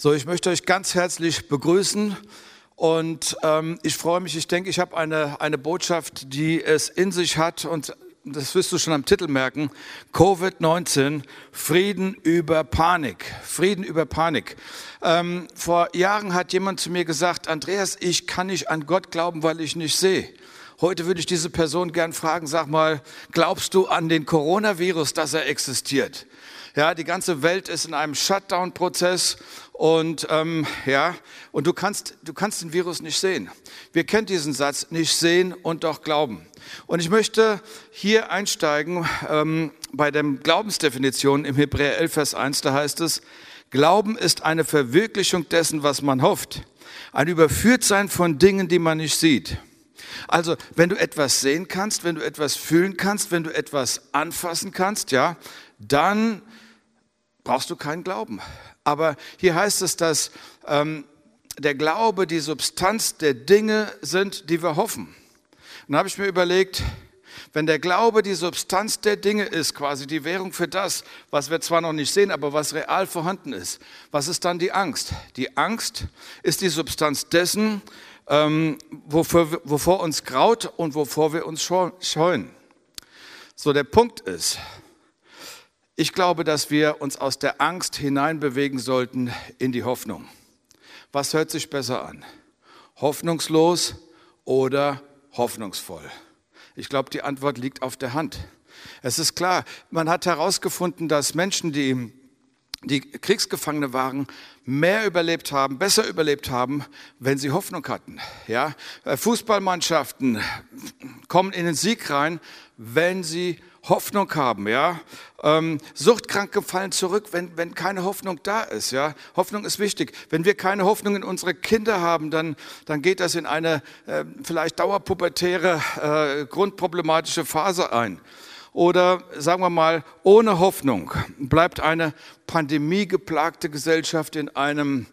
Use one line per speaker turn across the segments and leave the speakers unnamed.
So, ich möchte euch ganz herzlich begrüßen und ähm, ich freue mich, ich denke, ich habe eine, eine Botschaft, die es in sich hat und das wirst du schon am Titel merken, Covid-19, Frieden über Panik, Frieden über Panik. Ähm, vor Jahren hat jemand zu mir gesagt, Andreas, ich kann nicht an Gott glauben, weil ich nicht sehe. Heute würde ich diese Person gern fragen, sag mal, glaubst du an den Coronavirus, dass er existiert? Ja, die ganze Welt ist in einem Shutdown-Prozess und ähm, ja, und du kannst, du kannst den Virus nicht sehen. Wir kennen diesen Satz: nicht sehen und doch glauben. Und ich möchte hier einsteigen ähm, bei der Glaubensdefinition im Hebräer 11 Vers 1. Da heißt es: Glauben ist eine Verwirklichung dessen, was man hofft, ein Überführtsein von Dingen, die man nicht sieht. Also, wenn du etwas sehen kannst, wenn du etwas fühlen kannst, wenn du etwas anfassen kannst, ja, dann brauchst du keinen Glauben. Aber hier heißt es, dass ähm, der Glaube die Substanz der Dinge sind, die wir hoffen. Und da habe ich mir überlegt, wenn der Glaube die Substanz der Dinge ist, quasi die Währung für das, was wir zwar noch nicht sehen, aber was real vorhanden ist, was ist dann die Angst? Die Angst ist die Substanz dessen, ähm, wovor, wovor uns graut und wovor wir uns scheuen. So, der Punkt ist, ich glaube, dass wir uns aus der Angst hineinbewegen sollten in die Hoffnung. Was hört sich besser an? Hoffnungslos oder hoffnungsvoll? Ich glaube, die Antwort liegt auf der Hand. Es ist klar, man hat herausgefunden, dass Menschen, die, die Kriegsgefangene waren, mehr überlebt haben, besser überlebt haben, wenn sie Hoffnung hatten. Ja? Fußballmannschaften kommen in den Sieg rein, wenn sie Hoffnung haben, ja. Ähm, Suchtkranke fallen zurück, wenn, wenn keine Hoffnung da ist, ja. Hoffnung ist wichtig. Wenn wir keine Hoffnung in unsere Kinder haben, dann, dann geht das in eine äh, vielleicht dauerpubertäre, äh, grundproblematische Phase ein. Oder sagen wir mal, ohne Hoffnung bleibt eine pandemiegeplagte Gesellschaft in einem,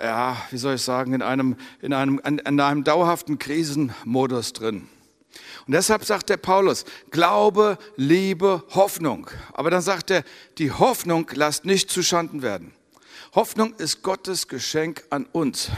ja, wie soll ich sagen, in einem, in einem, in einem dauerhaften Krisenmodus drin. Und deshalb sagt der Paulus, Glaube, Liebe, Hoffnung. Aber dann sagt er, die Hoffnung lasst nicht zuschanden werden. Hoffnung ist Gottes Geschenk an uns.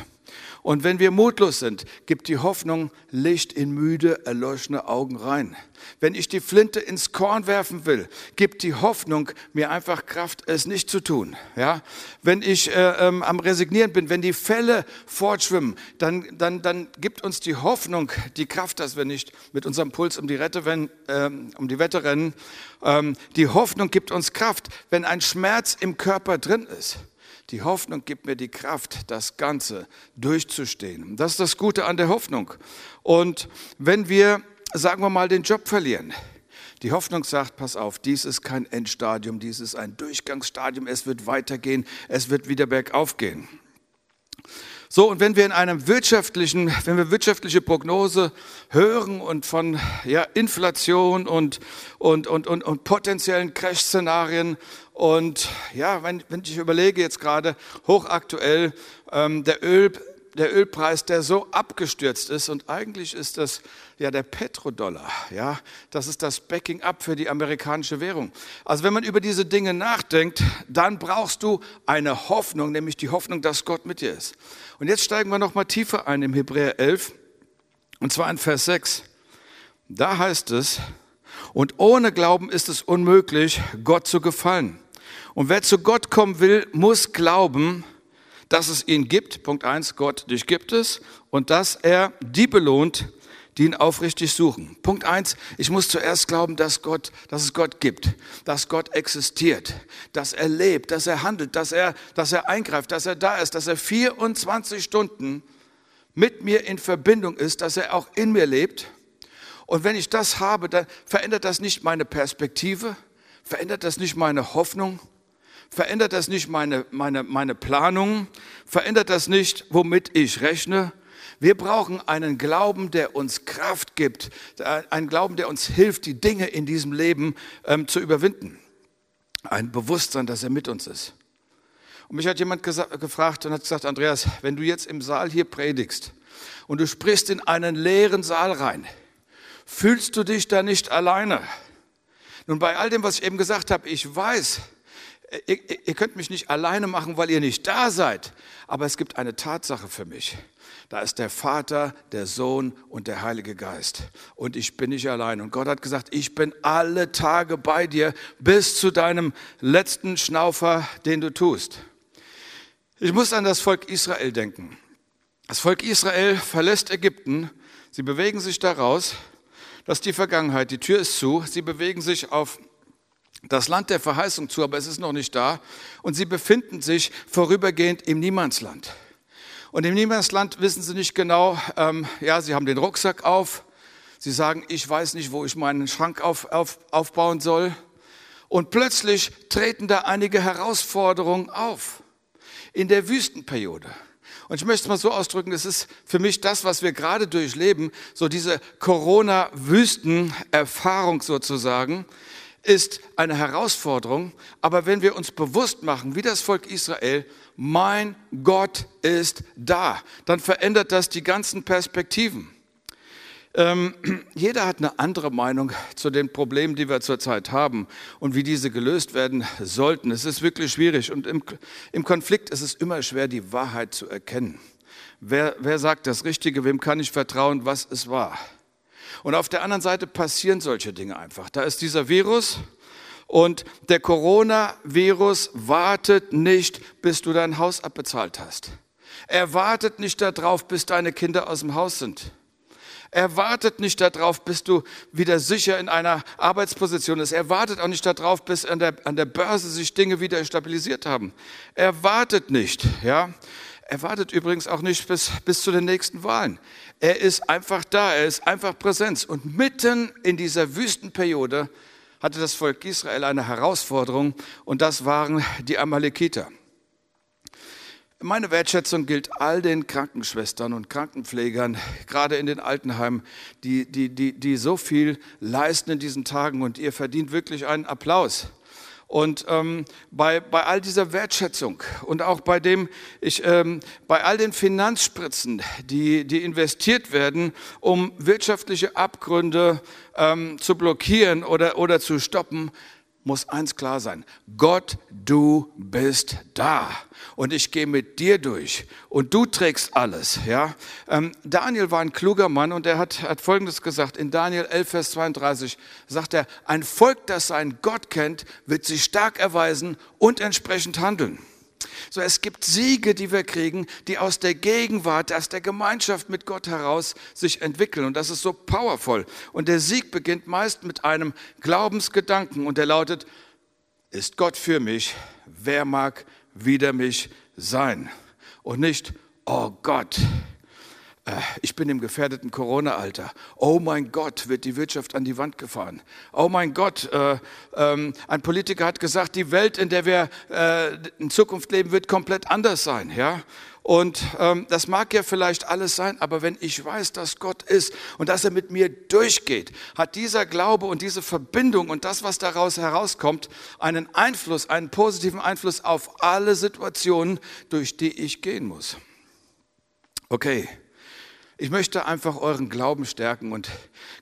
Und wenn wir mutlos sind, gibt die Hoffnung Licht in müde, erleuchtete Augen rein. Wenn ich die Flinte ins Korn werfen will, gibt die Hoffnung mir einfach Kraft, es nicht zu tun. Ja? Wenn ich äh, ähm, am Resignieren bin, wenn die Fälle fortschwimmen, dann, dann, dann gibt uns die Hoffnung die Kraft, dass wir nicht mit unserem Puls um die, Rette, wenn, ähm, um die Wette rennen. Ähm, die Hoffnung gibt uns Kraft, wenn ein Schmerz im Körper drin ist. Die Hoffnung gibt mir die Kraft, das Ganze durchzustehen. Das ist das Gute an der Hoffnung. Und wenn wir, sagen wir mal, den Job verlieren, die Hoffnung sagt, pass auf, dies ist kein Endstadium, dies ist ein Durchgangsstadium, es wird weitergehen, es wird wieder bergauf gehen. So, und wenn wir in einem wirtschaftlichen, wenn wir wirtschaftliche Prognose hören und von ja, Inflation und, und, und, und, und potenziellen Crash-Szenarien und ja, wenn, wenn ich überlege jetzt gerade hochaktuell, ähm, der, Öl, der Ölpreis, der so abgestürzt ist und eigentlich ist das ja der Petrodollar, ja, das ist das Backing up für die amerikanische Währung. Also wenn man über diese Dinge nachdenkt, dann brauchst du eine Hoffnung, nämlich die Hoffnung, dass Gott mit dir ist. Und jetzt steigen wir noch mal tiefer ein im Hebräer 11 und zwar in Vers 6. Da heißt es, und ohne Glauben ist es unmöglich, Gott zu gefallen. Und wer zu Gott kommen will, muss glauben, dass es ihn gibt. Punkt eins: Gott, dich gibt es. Und dass er die belohnt, die ihn aufrichtig suchen. Punkt eins: ich muss zuerst glauben, dass Gott, dass es Gott gibt, dass Gott existiert, dass er lebt, dass er handelt, dass er, dass er eingreift, dass er da ist, dass er 24 Stunden mit mir in Verbindung ist, dass er auch in mir lebt. Und wenn ich das habe, dann verändert das nicht meine Perspektive, verändert das nicht meine Hoffnung, Verändert das nicht meine, meine, meine Planung? Verändert das nicht, womit ich rechne? Wir brauchen einen Glauben, der uns Kraft gibt, einen Glauben, der uns hilft, die Dinge in diesem Leben ähm, zu überwinden. Ein Bewusstsein, dass er mit uns ist. Und mich hat jemand gefragt und hat gesagt, Andreas, wenn du jetzt im Saal hier predigst und du sprichst in einen leeren Saal rein, fühlst du dich da nicht alleine? Nun, bei all dem, was ich eben gesagt habe, ich weiß, ihr, ihr könnt mich nicht alleine machen, weil ihr nicht da seid. Aber es gibt eine Tatsache für mich. Da ist der Vater, der Sohn und der Heilige Geist. Und ich bin nicht allein. Und Gott hat gesagt, ich bin alle Tage bei dir bis zu deinem letzten Schnaufer, den du tust. Ich muss an das Volk Israel denken. Das Volk Israel verlässt Ägypten. Sie bewegen sich daraus. Das ist die Vergangenheit. Die Tür ist zu. Sie bewegen sich auf das Land der Verheißung zu, aber es ist noch nicht da. Und sie befinden sich vorübergehend im Niemandsland. Und im Niemandsland wissen sie nicht genau, ähm, ja, sie haben den Rucksack auf. Sie sagen, ich weiß nicht, wo ich meinen Schrank auf, auf, aufbauen soll. Und plötzlich treten da einige Herausforderungen auf in der Wüstenperiode. Und ich möchte es mal so ausdrücken, es ist für mich das, was wir gerade durchleben, so diese Corona-Wüsten-Erfahrung sozusagen, ist eine Herausforderung. Aber wenn wir uns bewusst machen, wie das Volk Israel, mein Gott ist da, dann verändert das die ganzen Perspektiven. Ähm, jeder hat eine andere Meinung zu den Problemen, die wir zurzeit haben und wie diese gelöst werden sollten. Es ist wirklich schwierig und im, im Konflikt ist es immer schwer, die Wahrheit zu erkennen. Wer, wer sagt das Richtige, wem kann ich vertrauen, was es war? Und auf der anderen Seite passieren solche Dinge einfach. Da ist dieser Virus und der Coronavirus wartet nicht, bis du dein Haus abbezahlt hast. Er wartet nicht darauf, bis deine Kinder aus dem Haus sind. Er wartet nicht darauf, bis du wieder sicher in einer Arbeitsposition bist. Er wartet auch nicht darauf, bis an der, an der Börse sich Dinge wieder stabilisiert haben. Er wartet nicht, ja. Er wartet übrigens auch nicht bis, bis zu den nächsten Wahlen. Er ist einfach da, er ist einfach Präsenz. Und mitten in dieser Wüstenperiode hatte das Volk Israel eine Herausforderung und das waren die Amalekiter. Meine Wertschätzung gilt all den Krankenschwestern und Krankenpflegern, gerade in den Altenheimen, die, die, die, die so viel leisten in diesen Tagen und ihr verdient wirklich einen Applaus. Und ähm, bei, bei all dieser Wertschätzung und auch bei dem, ich, ähm, bei all den Finanzspritzen, die, die investiert werden, um wirtschaftliche Abgründe ähm, zu blockieren oder, oder zu stoppen, muss eins klar sein. Gott, du bist da. Und ich gehe mit dir durch. Und du trägst alles. Ja? Ähm, Daniel war ein kluger Mann und er hat, hat Folgendes gesagt. In Daniel 11, Vers 32 sagt er, ein Volk, das seinen Gott kennt, wird sich stark erweisen und entsprechend handeln. So, es gibt Siege, die wir kriegen, die aus der Gegenwart, aus der Gemeinschaft mit Gott heraus sich entwickeln. Und das ist so powerful. Und der Sieg beginnt meist mit einem Glaubensgedanken und der lautet, ist Gott für mich? Wer mag wider mich sein? Und nicht, oh Gott, ich bin im gefährdeten Corona-Alter. Oh mein Gott, wird die Wirtschaft an die Wand gefahren. Oh mein Gott, äh, ähm, ein Politiker hat gesagt, die Welt, in der wir äh, in Zukunft leben, wird komplett anders sein. Ja? Und ähm, das mag ja vielleicht alles sein, aber wenn ich weiß, dass Gott ist und dass er mit mir durchgeht, hat dieser Glaube und diese Verbindung und das, was daraus herauskommt, einen Einfluss, einen positiven Einfluss auf alle Situationen, durch die ich gehen muss. Okay. Ich möchte einfach euren Glauben stärken und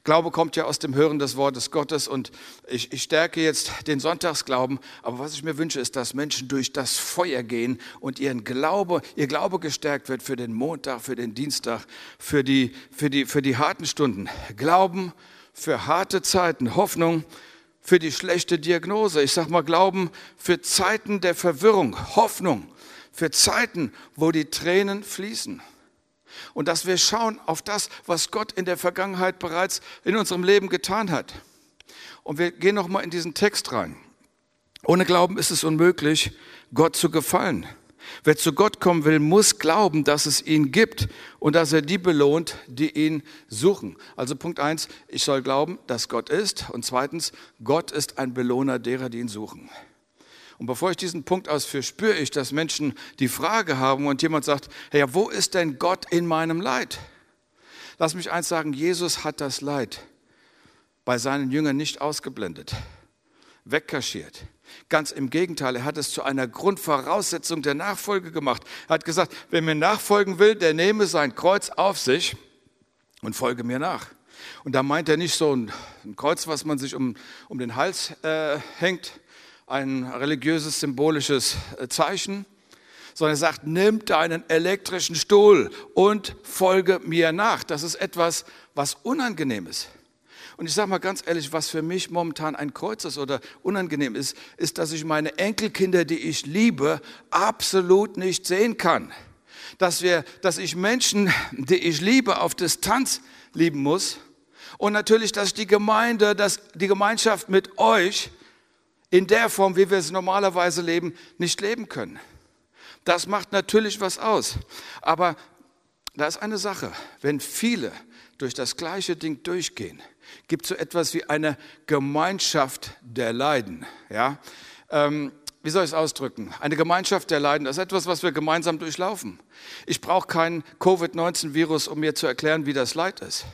Glaube kommt ja aus dem Hören des Wortes Gottes und ich, ich, stärke jetzt den Sonntagsglauben. Aber was ich mir wünsche, ist, dass Menschen durch das Feuer gehen und ihren Glaube, ihr Glaube gestärkt wird für den Montag, für den Dienstag, für die, für die, für die harten Stunden. Glauben für harte Zeiten, Hoffnung für die schlechte Diagnose. Ich sag mal Glauben für Zeiten der Verwirrung, Hoffnung für Zeiten, wo die Tränen fließen und dass wir schauen auf das, was Gott in der Vergangenheit bereits in unserem Leben getan hat. Und wir gehen noch mal in diesen Text rein. Ohne Glauben ist es unmöglich, Gott zu gefallen. Wer zu Gott kommen will, muss glauben, dass es ihn gibt und dass er die belohnt, die ihn suchen. Also Punkt eins: ich soll glauben, dass Gott ist. Und zweitens, Gott ist ein Belohner derer, die ihn suchen. Und bevor ich diesen Punkt ausführe, spüre ich, dass Menschen die Frage haben und jemand sagt, hey, wo ist denn Gott in meinem Leid? Lass mich eins sagen, Jesus hat das Leid bei seinen Jüngern nicht ausgeblendet, wegkaschiert. Ganz im Gegenteil, er hat es zu einer Grundvoraussetzung der Nachfolge gemacht. Er hat gesagt, wer mir nachfolgen will, der nehme sein Kreuz auf sich und folge mir nach. Und da meint er nicht so ein, Kreuz, was man sich um, um den Hals äh, hängt, ein religiöses, symbolisches äh, Zeichen, sondern er sagt, nimm deinen elektrischen Stuhl und folge mir nach. Das ist etwas, was unangenehm ist. Und ich sage mal ganz ehrlich, was für mich momentan ein Kreuz ist oder unangenehm ist, ist, dass ich meine Enkelkinder, die ich liebe, absolut nicht sehen kann. Dass, wir, dass ich Menschen, die ich liebe, auf Distanz lieben muss. Und natürlich, dass die Gemeinde, dass die Gemeinschaft mit euch in der Form, wie wir es normalerweise leben, nicht leben können. Das macht natürlich was aus. Aber da ist eine Sache, wenn viele durch das gleiche Ding durchgehen, gibt es so etwas wie eine Gemeinschaft der Leiden. Ja? Ähm, wie soll ich es ausdrücken? Eine Gemeinschaft der Leiden, das ist etwas, was wir gemeinsam durchlaufen. Ich brauche kein Covid-19-Virus, um mir zu erklären, wie das Leid ist.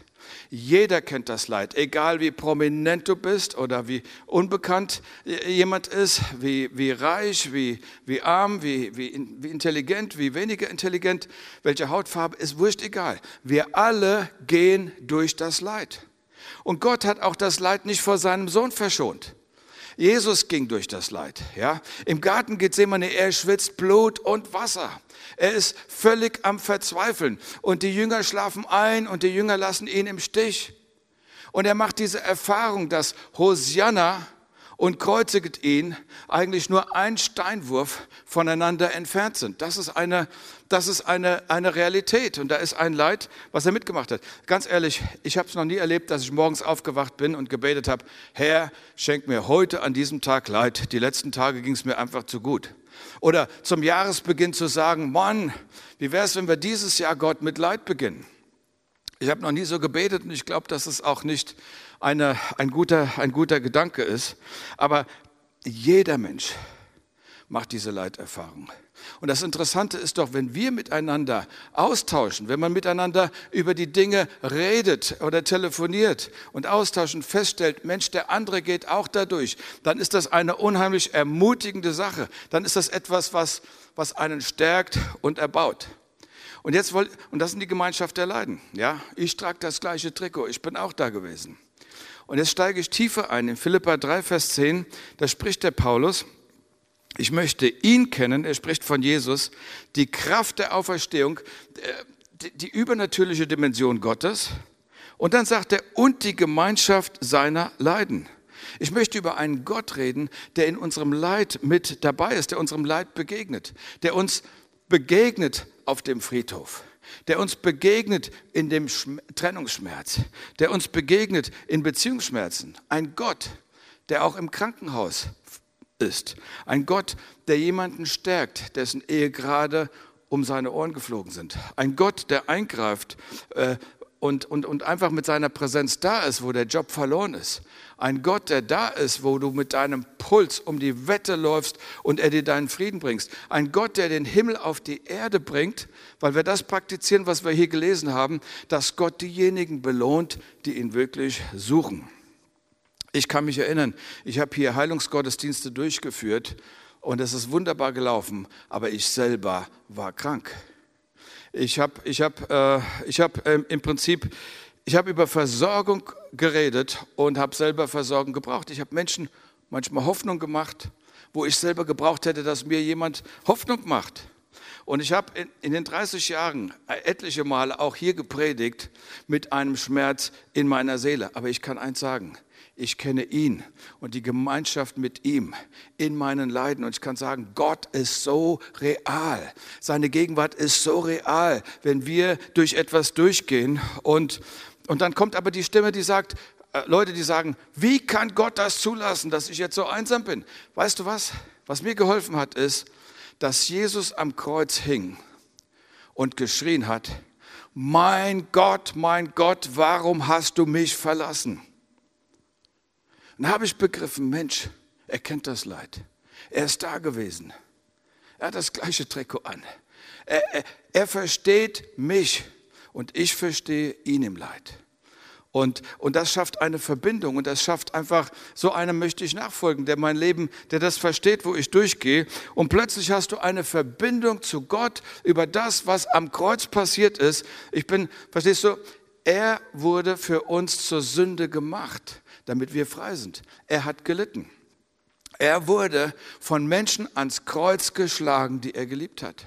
Jeder kennt das Leid, egal wie prominent du bist oder wie unbekannt jemand ist, wie, wie reich, wie, wie arm, wie, wie, wie intelligent, wie weniger intelligent, welche Hautfarbe, ist wurscht egal. Wir alle gehen durch das Leid. Und Gott hat auch das Leid nicht vor seinem Sohn verschont. Jesus ging durch das Leid. Ja? Im Garten Gethsemane, er schwitzt Blut und Wasser. Er ist völlig am Verzweifeln. Und die Jünger schlafen ein und die Jünger lassen ihn im Stich. Und er macht diese Erfahrung, dass Hosianna und kreuzigt ihn eigentlich nur ein Steinwurf voneinander entfernt sind. Das ist eine, das ist eine, eine Realität und da ist ein Leid, was er mitgemacht hat. Ganz ehrlich, ich habe es noch nie erlebt, dass ich morgens aufgewacht bin und gebetet habe, Herr, schenk mir heute an diesem Tag Leid. Die letzten Tage ging es mir einfach zu gut. Oder zum Jahresbeginn zu sagen, Mann, wie wäre es, wenn wir dieses Jahr Gott mit Leid beginnen? Ich habe noch nie so gebetet und ich glaube, dass es auch nicht eine, ein, guter, ein guter Gedanke ist. Aber jeder Mensch macht diese Leiterfahrung. Und das Interessante ist doch, wenn wir miteinander austauschen, wenn man miteinander über die Dinge redet oder telefoniert und austauschen, feststellt, Mensch, der andere geht auch dadurch, dann ist das eine unheimlich ermutigende Sache. Dann ist das etwas, was, was einen stärkt und erbaut. Und jetzt wollt, und das sind die Gemeinschaft der Leiden. Ja, ich trage das gleiche Trikot. Ich bin auch da gewesen. Und jetzt steige ich tiefer ein. In Philippa 3, Vers 10, da spricht der Paulus, ich möchte ihn kennen, er spricht von Jesus, die Kraft der Auferstehung, äh, die übernatürliche Dimension Gottes. Und dann sagt er, und die Gemeinschaft seiner Leiden. Ich möchte über einen Gott reden, der in unserem Leid mit dabei ist, der unserem Leid begegnet, der uns begegnet auf dem Friedhof der uns begegnet in dem Trennungsschmerz, der uns begegnet in Beziehungsschmerzen. Ein Gott, der auch im Krankenhaus ist. Ein Gott, der jemanden stärkt, dessen Ehe gerade um seine Ohren geflogen sind. Ein Gott, der eingreift äh, und, und, und einfach mit seiner Präsenz da ist, wo der Job verloren ist. Ein Gott, der da ist, wo du mit deinem Puls um die Wette läufst und er dir deinen Frieden bringst. Ein Gott, der den Himmel auf die Erde bringt, weil wir das praktizieren, was wir hier gelesen haben, dass Gott diejenigen belohnt, die ihn wirklich suchen. Ich kann mich erinnern, ich habe hier Heilungsgottesdienste durchgeführt und es ist wunderbar gelaufen, aber ich selber war krank. Ich habe ich hab, äh, hab, äh, im Prinzip ich habe über Versorgung geredet und habe selber Versorgung gebraucht. Ich habe Menschen manchmal Hoffnung gemacht, wo ich selber gebraucht hätte, dass mir jemand Hoffnung macht. Und ich habe in, in, den 30 Jahren etliche Male auch hier gepredigt mit einem Schmerz in meiner Seele. Aber ich kann eins sagen, ich kenne ihn und die Gemeinschaft mit ihm in meinen Leiden. Und ich kann sagen, Gott ist so real. Seine Gegenwart ist so real, wenn wir durch etwas durchgehen. Und, und dann kommt aber die Stimme, die sagt, äh, Leute, die sagen, wie kann Gott das zulassen, dass ich jetzt so einsam bin? Weißt du was? Was mir geholfen hat, ist, dass Jesus am Kreuz hing und geschrien hat, mein Gott, mein Gott, warum hast du mich verlassen? Dann habe ich begriffen, Mensch, er kennt das Leid. Er ist da gewesen. Er hat das gleiche Trikot an. Er, er, er versteht mich und ich verstehe ihn im Leid. Und, und das schafft eine Verbindung und das schafft einfach, so einem möchte ich nachfolgen, der mein Leben, der das versteht, wo ich durchgehe. Und plötzlich hast du eine Verbindung zu Gott über das, was am Kreuz passiert ist. Ich bin, verstehst du, er wurde für uns zur Sünde gemacht damit wir frei sind. Er hat gelitten. Er wurde von Menschen ans Kreuz geschlagen, die er geliebt hat.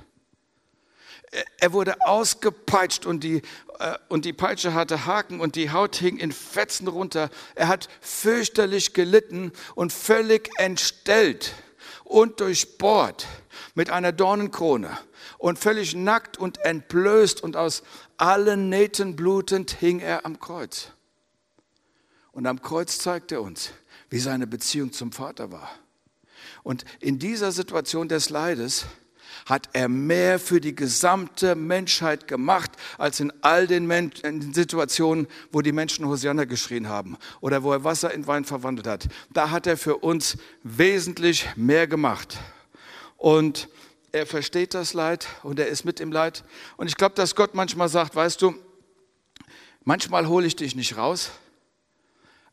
Er wurde ausgepeitscht und die, äh, und die Peitsche hatte Haken und die Haut hing in Fetzen runter. Er hat fürchterlich gelitten und völlig entstellt und durchbohrt mit einer Dornenkrone und völlig nackt und entblößt und aus allen Nähten blutend hing er am Kreuz. Und am Kreuz zeigt er uns, wie seine Beziehung zum Vater war. Und in dieser Situation des Leides hat er mehr für die gesamte Menschheit gemacht, als in all den, Men in Situationen, wo die Menschen Hosianna geschrien haben oder wo er Wasser in Wein verwandelt hat. Da hat er für uns wesentlich mehr gemacht. Und er versteht das Leid und er ist mit im Leid. Und ich glaube, dass Gott manchmal sagt, weißt du, manchmal hole ich dich nicht raus,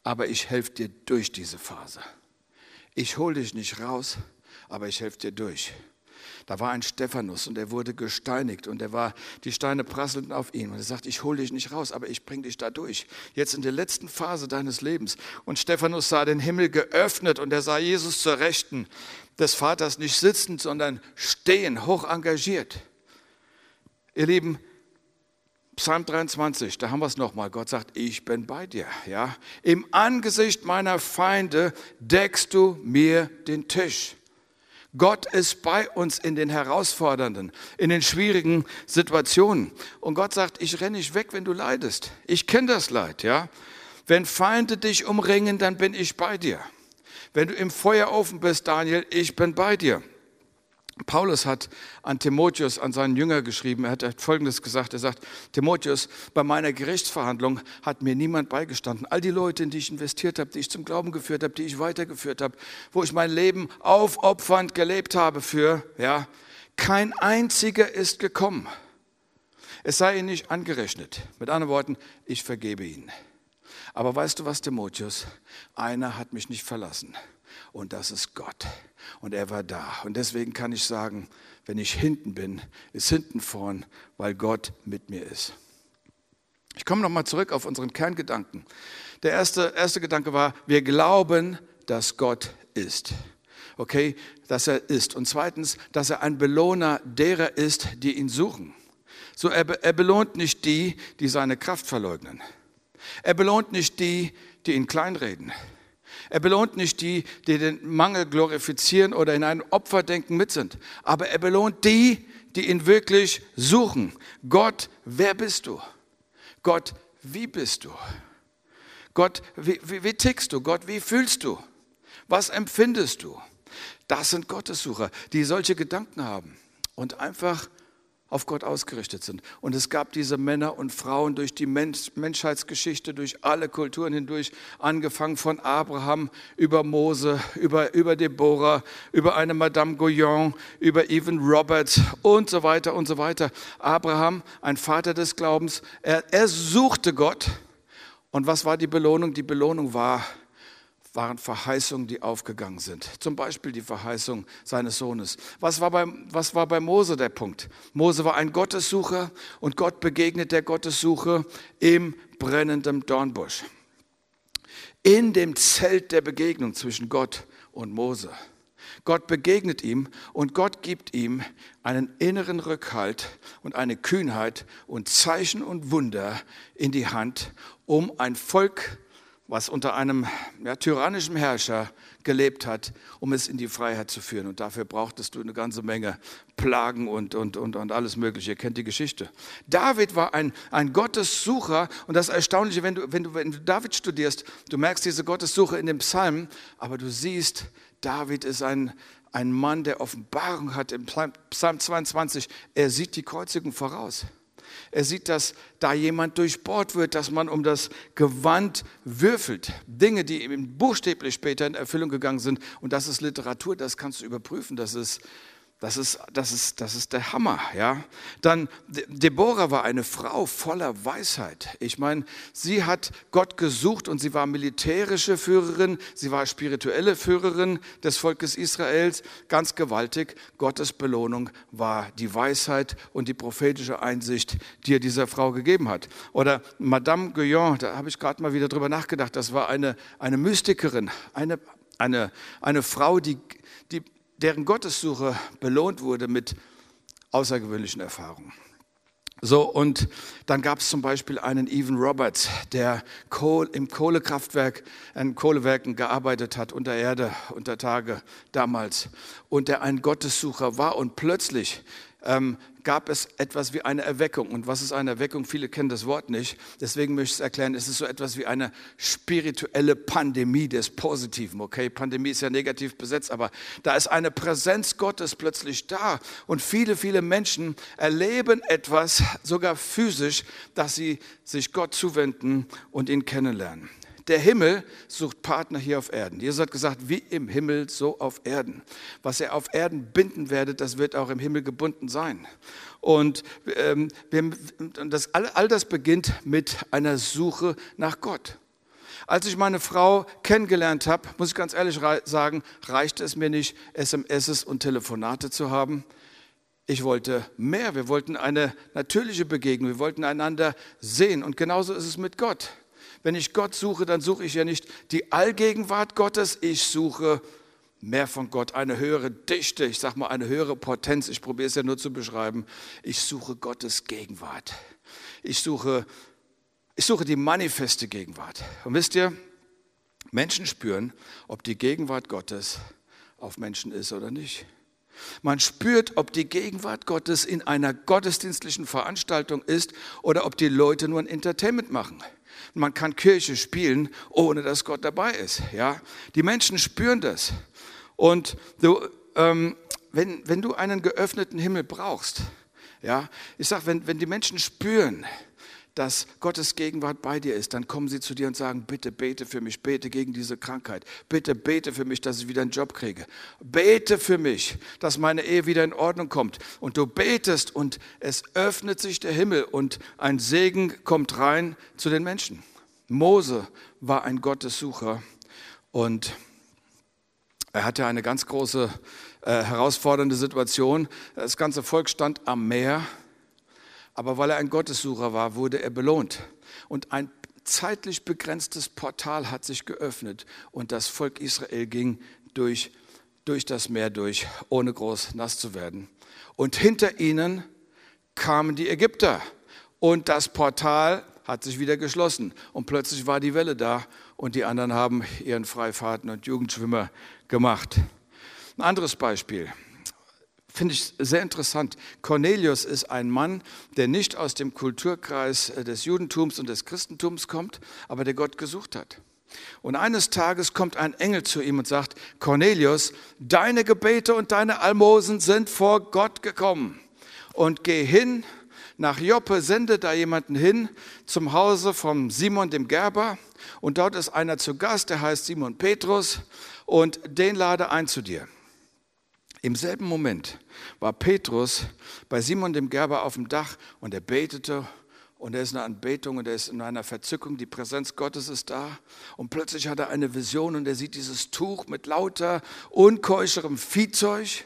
aber ich helfe dir durch diese Phase. Ich hole dich nicht raus, aber ich helfe dir durch. Da war ein Stephanus und er wurde gesteinigt und er war, die Steine prasselten auf ihn und er sagt, ich hole dich nicht raus, aber ich bringe dich da durch. Jetzt in der letzten Phase deines Lebens. Und Stephanus sah den Himmel geöffnet und er sah Jesus zur Rechten des Vaters nicht sitzend, sondern stehen, hoch engagiert. Ihr Lieben, Psalm 23, da haben wir es nochmal. Gott sagt, ich bin bei dir. Ja? Im Angesicht meiner Feinde deckst du mir den Tisch. Gott ist bei uns in den herausfordernden, in den schwierigen Situationen. Und Gott sagt, ich renne nicht weg, wenn du leidest. Ich kenne das Leid, ja. Wenn Feinde dich umringen, dann bin ich bei dir. Wenn du im Feuerofen bist, Daniel, ich bin bei dir. Paulus hat an Timotheus, an seinen Jünger geschrieben, er hat Folgendes gesagt, er sagt, Timotheus, bei meiner Gerichtsverhandlung hat mir niemand beigestanden. All die Leute, in die ich investiert habe, die ich zum Glauben geführt habe, die ich weitergeführt habe, wo ich mein Leben aufopfernd gelebt habe für, ja, kein einziger ist gekommen. Es sei ihnen nicht angerechnet. Mit anderen Worten, ich vergebe ihnen. Aber weißt du was, Timotheus? Einer hat mich nicht verlassen und das ist Gott. Und er war da. Und deswegen kann ich sagen, wenn ich hinten bin, ist hinten vorn, weil Gott mit mir ist. Ich komme nochmal zurück auf unseren Kerngedanken. Der erste, erste Gedanke war, wir glauben, dass Gott ist. Okay, dass er ist. Und zweitens, dass er ein Belohner derer ist, die ihn suchen. So, er, er belohnt nicht die, die seine Kraft verleugnen. Er belohnt nicht die, die ihn kleinreden. Er belohnt nicht die, die den Mangel glorifizieren oder in ein Opferdenken mit sind. Aber er belohnt die, die ihn wirklich suchen. Gott, wer bist du? Gott, wie bist du? Gott, wie, wie, wie tickst du? Gott, wie fühlst du? Was empfindest du? Das sind Gottessucher, die solche Gedanken haben und einfach auf Gott ausgerichtet sind. Und es gab diese Männer und Frauen durch die Menschheitsgeschichte, durch alle Kulturen hindurch, angefangen von Abraham über Mose, über, über Deborah, über eine Madame Guyon, über Evan Roberts und so weiter und so weiter. Abraham, ein Vater des Glaubens, er, er suchte Gott. Und was war die Belohnung? Die Belohnung war, waren Verheißungen, die aufgegangen sind. Zum Beispiel die Verheißung seines Sohnes. Was war, bei, was war bei Mose der Punkt? Mose war ein Gottessucher und Gott begegnet der Gottessuche im brennenden Dornbusch. In dem Zelt der Begegnung zwischen Gott und Mose. Gott begegnet ihm und Gott gibt ihm einen inneren Rückhalt und eine Kühnheit und Zeichen und Wunder in die Hand, um ein Volk zu was unter einem ja, tyrannischen Herrscher gelebt hat, um es in die Freiheit zu führen. Und dafür brauchtest du eine ganze Menge Plagen und, und, und, und alles Mögliche. Ihr kennt die Geschichte. David war ein, ein Gottessucher und das Erstaunliche, wenn du, wenn, du, wenn du David studierst, du merkst diese Gottessuche in dem Psalm, aber du siehst, David ist ein, ein Mann, der Offenbarung hat im Psalm 22. Er sieht die Kreuzigung voraus. Er sieht, dass da jemand durchbohrt wird, dass man um das Gewand würfelt. Dinge, die ihm buchstäblich später in Erfüllung gegangen sind. Und das ist Literatur, das kannst du überprüfen. Das ist das ist, das ist, das ist der Hammer, ja. Dann, Deborah war eine Frau voller Weisheit. Ich meine, sie hat Gott gesucht und sie war militärische Führerin, sie war spirituelle Führerin des Volkes Israels, ganz gewaltig. Gottes Belohnung war die Weisheit und die prophetische Einsicht, die er dieser Frau gegeben hat. Oder Madame Guyon, da habe ich gerade mal wieder drüber nachgedacht, das war eine, eine Mystikerin, eine eine, eine Frau, die, die, deren Gottessuche belohnt wurde mit außergewöhnlichen Erfahrungen. So, und dann gab es zum Beispiel einen Evan Roberts, der im Kohlekraftwerk, in Kohlewerken gearbeitet hat, unter Erde, unter Tage damals, und der ein Gottessucher war und plötzlich ähm, gab es etwas wie eine Erweckung. Und was ist eine Erweckung? Viele kennen das Wort nicht. Deswegen möchte ich es erklären. Es ist so etwas wie eine spirituelle Pandemie des Positiven. Okay, Pandemie ist ja negativ besetzt, aber da ist eine Präsenz Gottes plötzlich da. Und viele, viele Menschen erleben etwas, sogar physisch, dass sie sich Gott zuwenden und ihn kennenlernen. Der Himmel sucht Partner hier auf Erden. Jesus hat gesagt, wie im Himmel, so auf Erden. Was er auf Erden binden werde, das wird auch im Himmel gebunden sein. Und ähm, das, all, all das beginnt mit einer Suche nach Gott. Als ich meine Frau kennengelernt habe, muss ich ganz ehrlich sagen, reichte es mir nicht, SMSs und Telefonate zu haben. Ich wollte mehr. Wir wollten eine natürliche Begegnung. Wir wollten einander sehen. Und genauso ist es mit Gott. Wenn ich Gott suche, dann suche ich ja nicht die Allgegenwart Gottes, ich suche mehr von Gott, eine höhere Dichte, ich sage mal eine höhere Potenz, ich probiere es ja nur zu beschreiben. Ich suche Gottes Gegenwart. Ich suche, ich suche die manifeste Gegenwart. Und wisst ihr, Menschen spüren, ob die Gegenwart Gottes auf Menschen ist oder nicht. Man spürt, ob die Gegenwart Gottes in einer gottesdienstlichen Veranstaltung ist oder ob die Leute nur ein Entertainment machen. Man kann Kirche spielen, ohne dass Gott dabei ist. Ja? Die Menschen spüren das. Und du, ähm, wenn, wenn du einen geöffneten Himmel brauchst, ja, ich sage, wenn, wenn die Menschen spüren, dass Gottes Gegenwart bei dir ist, dann kommen sie zu dir und sagen, bitte bete für mich, bete gegen diese Krankheit, bitte bete für mich, dass ich wieder einen Job kriege, bete für mich, dass meine Ehe wieder in Ordnung kommt. Und du betest und es öffnet sich der Himmel und ein Segen kommt rein zu den Menschen. Mose war ein Gottessucher und er hatte eine ganz große, äh, herausfordernde Situation. Das ganze Volk stand am Meer aber weil er ein Gottessucher war, wurde er belohnt. Und ein zeitlich begrenztes Portal hat sich geöffnet und das Volk Israel ging durch, durch das Meer durch, ohne groß nass zu werden. Und hinter ihnen kamen die Ägypter und das Portal hat sich wieder geschlossen und plötzlich war die Welle da und die anderen haben ihren Freifahrten und Jugendschwimmer gemacht. Ein anderes Beispiel finde ich sehr interessant. Cornelius ist ein Mann, der nicht aus dem Kulturkreis äh, des Judentums und des Christentums kommt, aber der Gott gesucht hat. Und eines Tages kommt ein Engel zu ihm und sagt, Cornelius, deine Gebete und deine Almosen sind vor Gott gekommen. Und geh hin nach Joppe, sende da jemanden hin zum Hause von Simon dem Gerber. Und dort ist einer zu Gast, der heißt Simon Petrus. Und den lade ein zu dir. Im selben Moment war Petrus bei Simon dem Gerber auf dem Dach und er betete und er ist in einer Anbetung und er ist in einer Verzückung, die Präsenz Gottes ist da und plötzlich hat er eine Vision und er sieht dieses Tuch mit lauter unkeucherem Viehzeug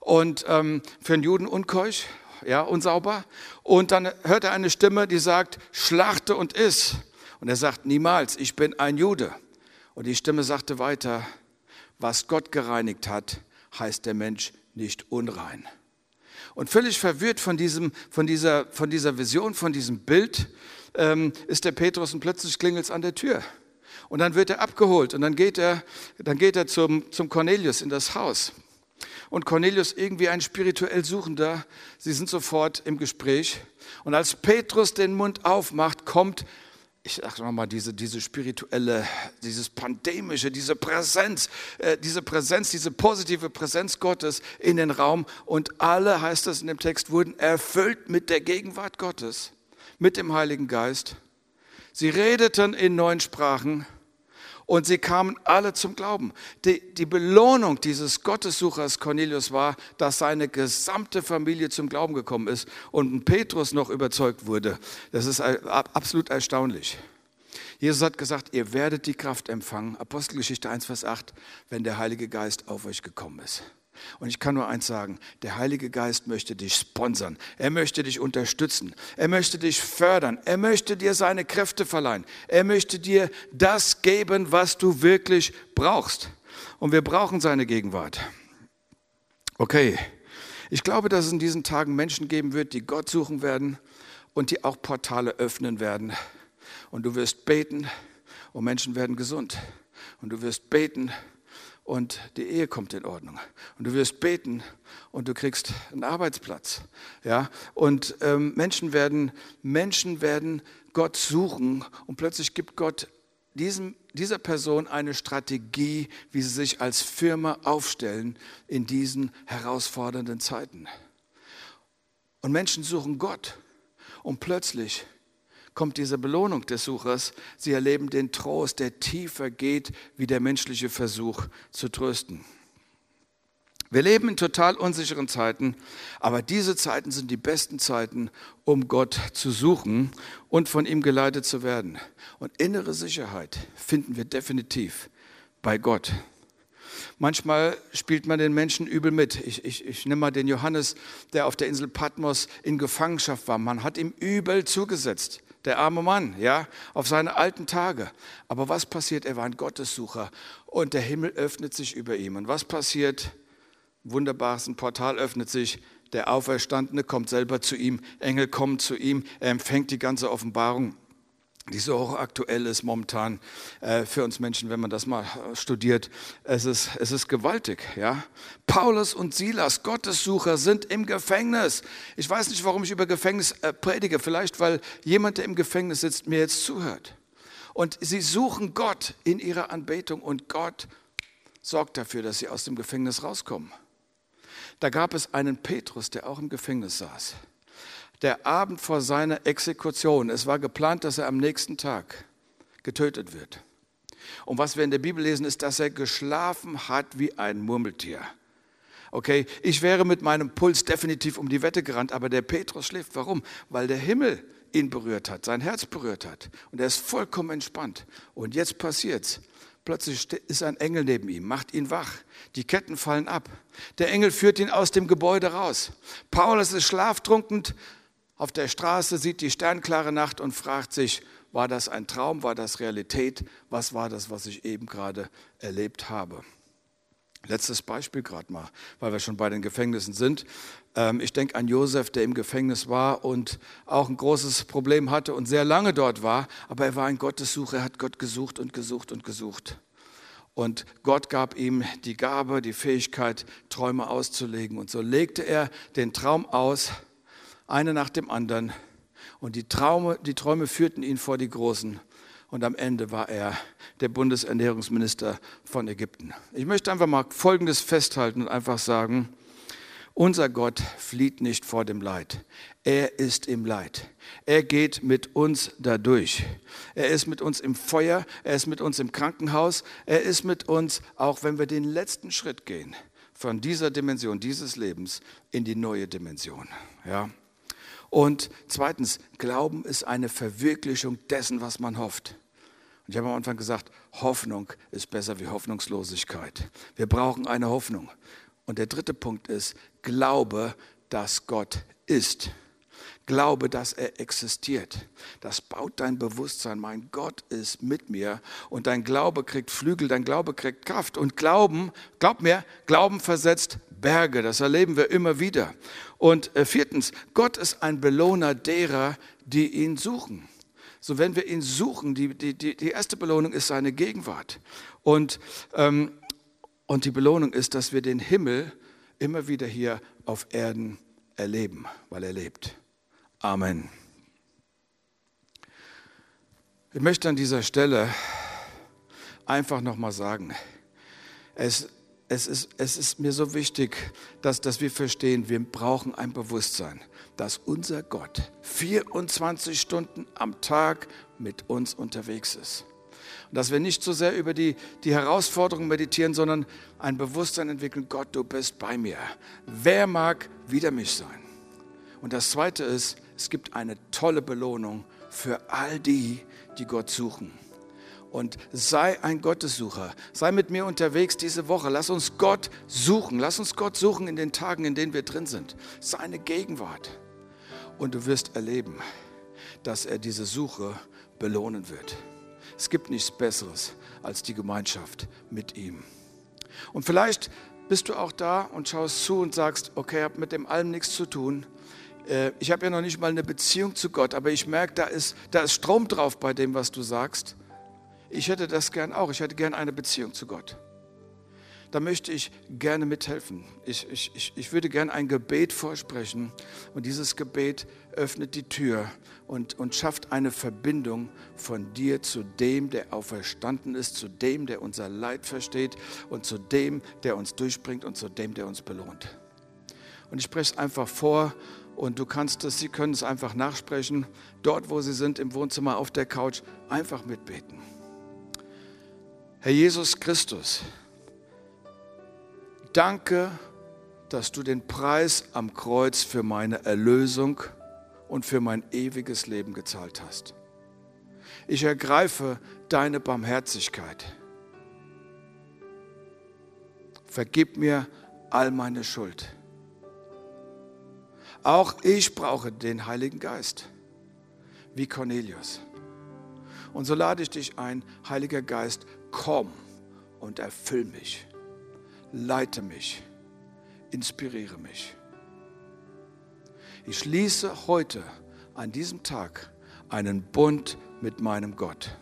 und ähm, für einen Juden unkeusch, ja, unsauber. Und dann hört er eine Stimme, die sagt, schlachte und iss. Und er sagt, niemals, ich bin ein Jude. Und die Stimme sagte weiter, was Gott gereinigt hat, heißt der Mensch nicht unrein. Und völlig verwirrt von, diesem, von, dieser, von dieser Vision, von diesem Bild, ähm, ist der Petrus und plötzlich klingelt es an der Tür. Und dann wird er abgeholt und dann geht er, dann geht er zum, zum Cornelius in das Haus. Und Cornelius irgendwie ein spirituell Suchender, sie sind sofort im Gespräch. Und als Petrus den Mund aufmacht, kommt ich sage nochmal, diese, diese spirituelle, dieses pandemische, diese Präsenz, äh, diese Präsenz, diese positive Präsenz Gottes in den Raum. Und alle, heißt es in dem Text, wurden erfüllt mit der Gegenwart Gottes, mit dem Heiligen Geist. Sie redeten in neuen Sprachen und sie kamen alle zum Glauben. Die, die Belohnung dieses Gottessuchers Cornelius war, dass seine gesamte Familie zum Glauben gekommen ist und Petrus noch überzeugt wurde. Das ist absolut erstaunlich. Jesus hat gesagt, ihr werdet die Kraft empfangen, Apostelgeschichte 1, Vers 8, wenn der Heilige Geist auf euch gekommen ist. Und ich kann nur eins sagen, der Heilige Geist möchte dich sponsern, er möchte dich unterstützen, er möchte dich fördern, er möchte dir seine Kräfte verleihen, er möchte dir das geben, was du wirklich brauchst. Und wir brauchen seine Gegenwart. Okay, ich glaube, dass es in diesen Tagen Menschen geben wird, die Gott suchen werden und die auch Portale öffnen werden. Und du wirst beten und Menschen werden gesund. Und du wirst beten und die Ehe kommt in Ordnung. Und du wirst beten und du kriegst einen Arbeitsplatz. Ja? Und ähm, Menschen, werden, Menschen werden Gott suchen und plötzlich gibt Gott diesem, dieser Person eine Strategie, wie sie sich als Firma aufstellen in diesen herausfordernden Zeiten. Und Menschen suchen Gott und plötzlich kommt diese Belohnung des Suchers. Sie erleben den Trost, der tiefer geht, wie der menschliche Versuch zu trösten. Wir leben in total unsicheren Zeiten, aber diese Zeiten sind die besten Zeiten, um Gott zu suchen und von ihm geleitet zu werden. Und innere Sicherheit finden wir definitiv bei Gott. Manchmal spielt man den Menschen übel mit. Ich, ich, ich nehme mal den Johannes, der auf der Insel Patmos in Gefangenschaft war. Man hat ihm übel zugesetzt der arme Mann, ja, auf seine alten Tage. Aber was passiert? Er war ein Gottessucher und der Himmel öffnet sich über ihm. Und was passiert? Wunderbares, ein Portal öffnet sich. Der Auferstandene kommt selber zu ihm. Engel kommen zu ihm. Er empfängt die ganze Offenbarung die so hochaktuell ist momentan äh, für uns Menschen, wenn man das mal äh, studiert. Es ist, es ist gewaltig. Ja? Paulus und Silas, Gottessucher, sind im Gefängnis. Ich weiß nicht, warum ich über Gefängnis äh, predige. Vielleicht, weil jemand, der im Gefängnis sitzt, mir jetzt zuhört. Und sie suchen Gott in ihrer Anbetung und Gott sorgt dafür, dass sie aus dem Gefängnis rauskommen. Da gab es einen Petrus, der auch im Gefängnis saß der Abend vor seiner Exekution. Es war geplant, dass er am nächsten Tag getötet wird. Und was wir in der Bibel lesen, ist, dass er geschlafen hat wie ein Murmeltier. Okay, ich wäre mit meinem Puls definitiv um die Wette gerannt, aber der Petrus schläft. Warum? Weil der Himmel ihn berührt hat, sein Herz berührt hat. Und er ist vollkommen entspannt. Und jetzt passiert's. Plötzlich ist ein Engel neben ihm, macht ihn wach. Die Ketten fallen ab. Der Engel führt ihn aus dem Gebäude raus. Paulus ist schlaftrunken, auf der Straße, sieht die sternklare Nacht und fragt sich, war das ein Traum, war das Realität, was war das, was ich eben gerade erlebt habe. Letztes Beispiel gerade mal, weil wir schon bei den Gefängnissen sind. Ähm, ich denke an Josef, der im Gefängnis war und auch ein großes Problem hatte und sehr lange dort war, aber er war ein Gottessucher, er hat Gott gesucht und gesucht und gesucht. Und Gott gab ihm die Gabe, die Fähigkeit, Träume auszulegen. Und so legte er den Traum aus eine nach dem anderen. Und die, Traume, die Träume führten ihn vor die Großen. Und am Ende war er der Bundesernährungsminister von Ägypten. Ich möchte einfach mal Folgendes festhalten und einfach sagen, unser Gott flieht nicht vor dem Leid. Er ist im Leid. Er geht mit uns dadurch. Er ist mit uns im Feuer. Er ist mit uns im Krankenhaus. Er ist mit uns, auch wenn wir den letzten Schritt gehen, von dieser Dimension dieses Lebens in die neue Dimension. Ja. Und zweitens, Glauben ist eine Verwirklichung dessen, was man hofft. Und ich habe am Anfang gesagt, Hoffnung ist besser wie Hoffnungslosigkeit. Wir brauchen eine Hoffnung. Und der dritte Punkt ist, glaube, dass Gott ist. Glaube, dass er existiert. Das baut dein Bewusstsein. Mein Gott ist mit mir. Und dein Glaube kriegt Flügel, dein Glaube kriegt Kraft. Und Glauben, glaub mir, Glauben versetzt Berge. Das erleben wir immer wieder. Und äh, viertens, Gott ist ein Belohner derer, die ihn suchen. So, wenn wir ihn suchen, die, die, die erste Belohnung ist seine Gegenwart. Und, ähm, und die Belohnung ist, dass wir den Himmel immer wieder hier auf Erden erleben, weil er lebt. Amen. Ich möchte an dieser Stelle einfach nochmal sagen, es es ist, es ist mir so wichtig, dass, dass wir verstehen, wir brauchen ein Bewusstsein, dass unser Gott 24 Stunden am Tag mit uns unterwegs ist. Und dass wir nicht so sehr über die, die Herausforderungen meditieren, sondern ein Bewusstsein entwickeln, Gott, du bist bei mir. Wer mag wider mich sein? Und das Zweite ist, es gibt eine tolle Belohnung für all die, die Gott suchen und sei ein Gottessucher. Sei mit mir unterwegs diese Woche. Lass uns Gott suchen. Lass uns Gott suchen in den Tagen, in denen wir drin sind. Seine Gegenwart. Und du wirst erleben, dass er diese Suche belohnen wird. Es gibt nichts Besseres als die Gemeinschaft mit ihm. Und vielleicht bist du auch da und schaust zu und sagst, okay, ich habe mit dem allem nichts zu tun. Äh, ich habe ja noch nicht mal eine Beziehung zu Gott, aber ich merke, da ist, da ist Strom drauf bei dem, was du sagst. Ich hätte das gern auch. Ich hätte gern eine Beziehung zu Gott da möchte ich gerne mithelfen. Ich, ich, ich, ich würde gerne ein Gebet vorsprechen und dieses Gebet öffnet die Tür und, und schafft eine Verbindung von dir zu dem, der auferstanden ist, zu dem, der unser Leid versteht und zu dem, der uns durchbringt und zu dem, der uns belohnt. Und ich spreche es einfach vor und du kannst es, Sie können es einfach nachsprechen, dort, wo Sie sind, im Wohnzimmer, auf der Couch, einfach mitbeten. Herr Jesus Christus, Danke, dass du den Preis am Kreuz für meine Erlösung und für mein ewiges Leben gezahlt hast. Ich ergreife deine Barmherzigkeit. Vergib mir all meine Schuld. Auch ich brauche den Heiligen Geist, wie Cornelius. Und so lade ich dich ein, Heiliger Geist, komm und erfüll mich leite mich, inspiriere mich. Ich schließe heute an diesem Tag einen Bund mit meinem Gott.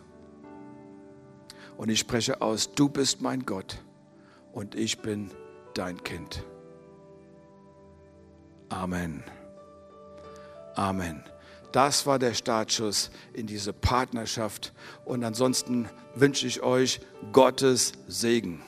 Und ich spreche aus, du bist mein Gott und ich bin dein Kind. Amen. Amen. Das war der Startschuss in diese Partnerschaft. Und ansonsten wünsche ich euch Gottes Segen.